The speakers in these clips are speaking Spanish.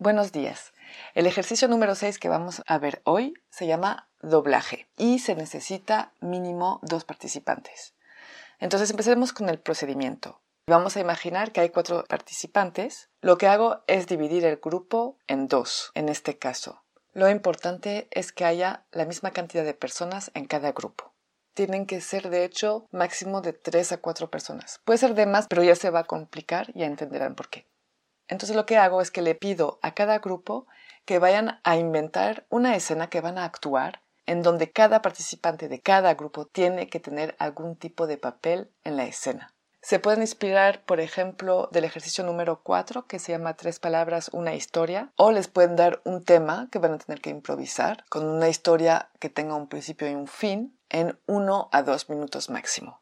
Buenos días. El ejercicio número 6 que vamos a ver hoy se llama doblaje y se necesita mínimo dos participantes. Entonces empecemos con el procedimiento. Vamos a imaginar que hay cuatro participantes. Lo que hago es dividir el grupo en dos, en este caso. Lo importante es que haya la misma cantidad de personas en cada grupo. Tienen que ser, de hecho, máximo de tres a cuatro personas. Puede ser de más, pero ya se va a complicar y ya entenderán por qué. Entonces lo que hago es que le pido a cada grupo que vayan a inventar una escena que van a actuar en donde cada participante de cada grupo tiene que tener algún tipo de papel en la escena. Se pueden inspirar, por ejemplo, del ejercicio número 4, que se llama Tres palabras, una historia, o les pueden dar un tema que van a tener que improvisar, con una historia que tenga un principio y un fin, en uno a dos minutos máximo.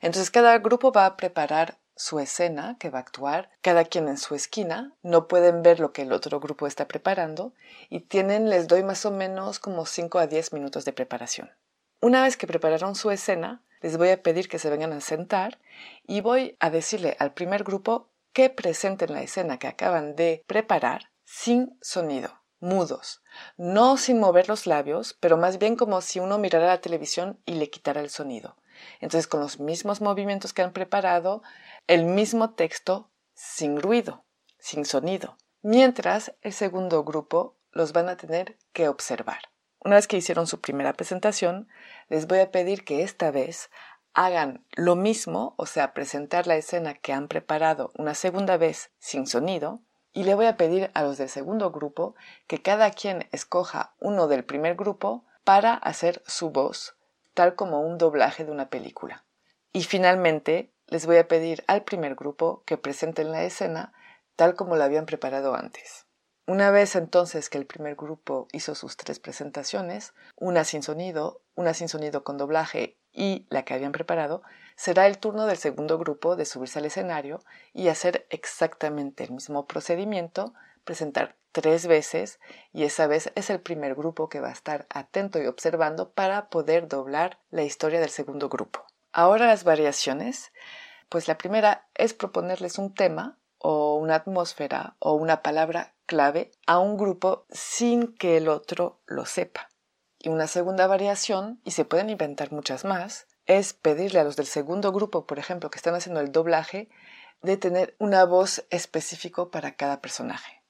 Entonces cada grupo va a preparar su escena que va a actuar, cada quien en su esquina, no pueden ver lo que el otro grupo está preparando y tienen, les doy más o menos como 5 a 10 minutos de preparación. Una vez que prepararon su escena, les voy a pedir que se vengan a sentar y voy a decirle al primer grupo que presenten la escena que acaban de preparar sin sonido, mudos, no sin mover los labios, pero más bien como si uno mirara la televisión y le quitara el sonido. Entonces, con los mismos movimientos que han preparado, el mismo texto sin ruido, sin sonido, mientras el segundo grupo los van a tener que observar. Una vez que hicieron su primera presentación, les voy a pedir que esta vez hagan lo mismo, o sea, presentar la escena que han preparado una segunda vez sin sonido, y le voy a pedir a los del segundo grupo que cada quien escoja uno del primer grupo para hacer su voz, tal como un doblaje de una película. Y finalmente les voy a pedir al primer grupo que presenten la escena tal como la habían preparado antes. Una vez entonces que el primer grupo hizo sus tres presentaciones, una sin sonido, una sin sonido con doblaje y la que habían preparado, será el turno del segundo grupo de subirse al escenario y hacer exactamente el mismo procedimiento, presentar tres veces y esa vez es el primer grupo que va a estar atento y observando para poder doblar la historia del segundo grupo. Ahora las variaciones, pues la primera es proponerles un tema o una atmósfera o una palabra clave a un grupo sin que el otro lo sepa. Y una segunda variación, y se pueden inventar muchas más, es pedirle a los del segundo grupo, por ejemplo, que están haciendo el doblaje, de tener una voz específica para cada personaje.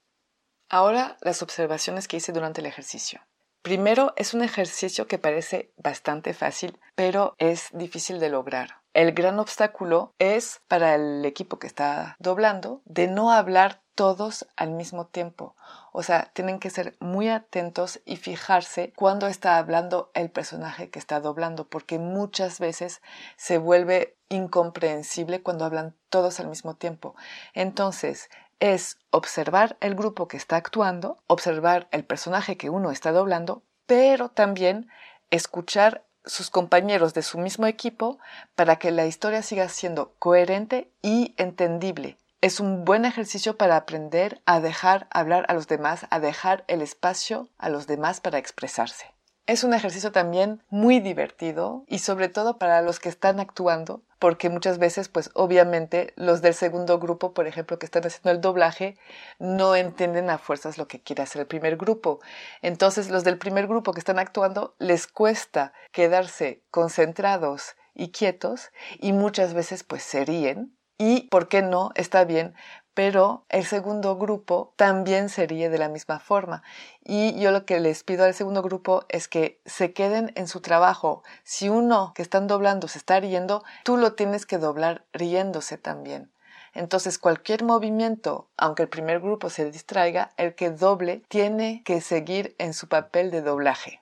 Ahora las observaciones que hice durante el ejercicio. Primero, es un ejercicio que parece bastante fácil, pero es difícil de lograr. El gran obstáculo es para el equipo que está doblando de no hablar todos al mismo tiempo. O sea, tienen que ser muy atentos y fijarse cuando está hablando el personaje que está doblando, porque muchas veces se vuelve incomprensible cuando hablan todos al mismo tiempo. Entonces, es observar el grupo que está actuando, observar el personaje que uno está doblando, pero también escuchar sus compañeros de su mismo equipo para que la historia siga siendo coherente y entendible. Es un buen ejercicio para aprender a dejar hablar a los demás, a dejar el espacio a los demás para expresarse. Es un ejercicio también muy divertido y sobre todo para los que están actuando, porque muchas veces, pues obviamente los del segundo grupo, por ejemplo, que están haciendo el doblaje, no entienden a fuerzas lo que quiere hacer el primer grupo. Entonces los del primer grupo que están actuando les cuesta quedarse concentrados y quietos y muchas veces pues se ríen y, ¿por qué no? Está bien, pero el segundo grupo también sería de la misma forma. Y yo lo que les pido al segundo grupo es que se queden en su trabajo. Si uno que están doblando se está riendo, tú lo tienes que doblar riéndose también. Entonces cualquier movimiento, aunque el primer grupo se distraiga, el que doble tiene que seguir en su papel de doblaje.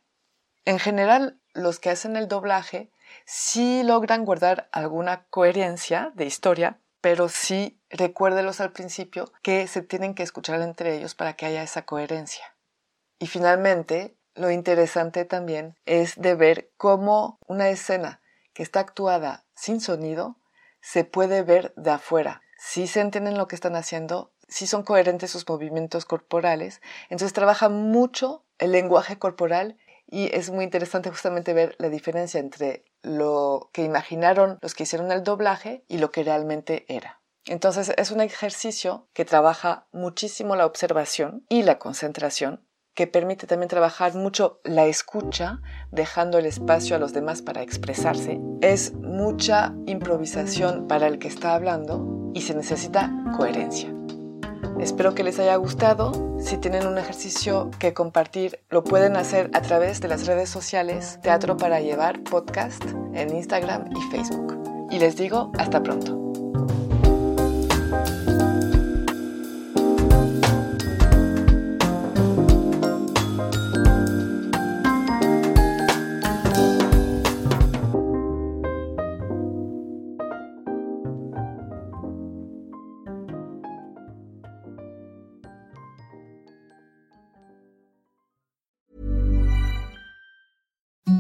En general, los que hacen el doblaje sí logran guardar alguna coherencia de historia, pero sí recuérdelos al principio que se tienen que escuchar entre ellos para que haya esa coherencia. Y finalmente, lo interesante también es de ver cómo una escena que está actuada sin sonido se puede ver de afuera. Si se entienden lo que están haciendo, si son coherentes sus movimientos corporales, entonces trabaja mucho el lenguaje corporal y es muy interesante justamente ver la diferencia entre lo que imaginaron los que hicieron el doblaje y lo que realmente era. Entonces es un ejercicio que trabaja muchísimo la observación y la concentración, que permite también trabajar mucho la escucha, dejando el espacio a los demás para expresarse. Es mucha improvisación para el que está hablando y se necesita coherencia. Espero que les haya gustado. Si tienen un ejercicio que compartir, lo pueden hacer a través de las redes sociales Teatro para Llevar Podcast en Instagram y Facebook. Y les digo hasta pronto.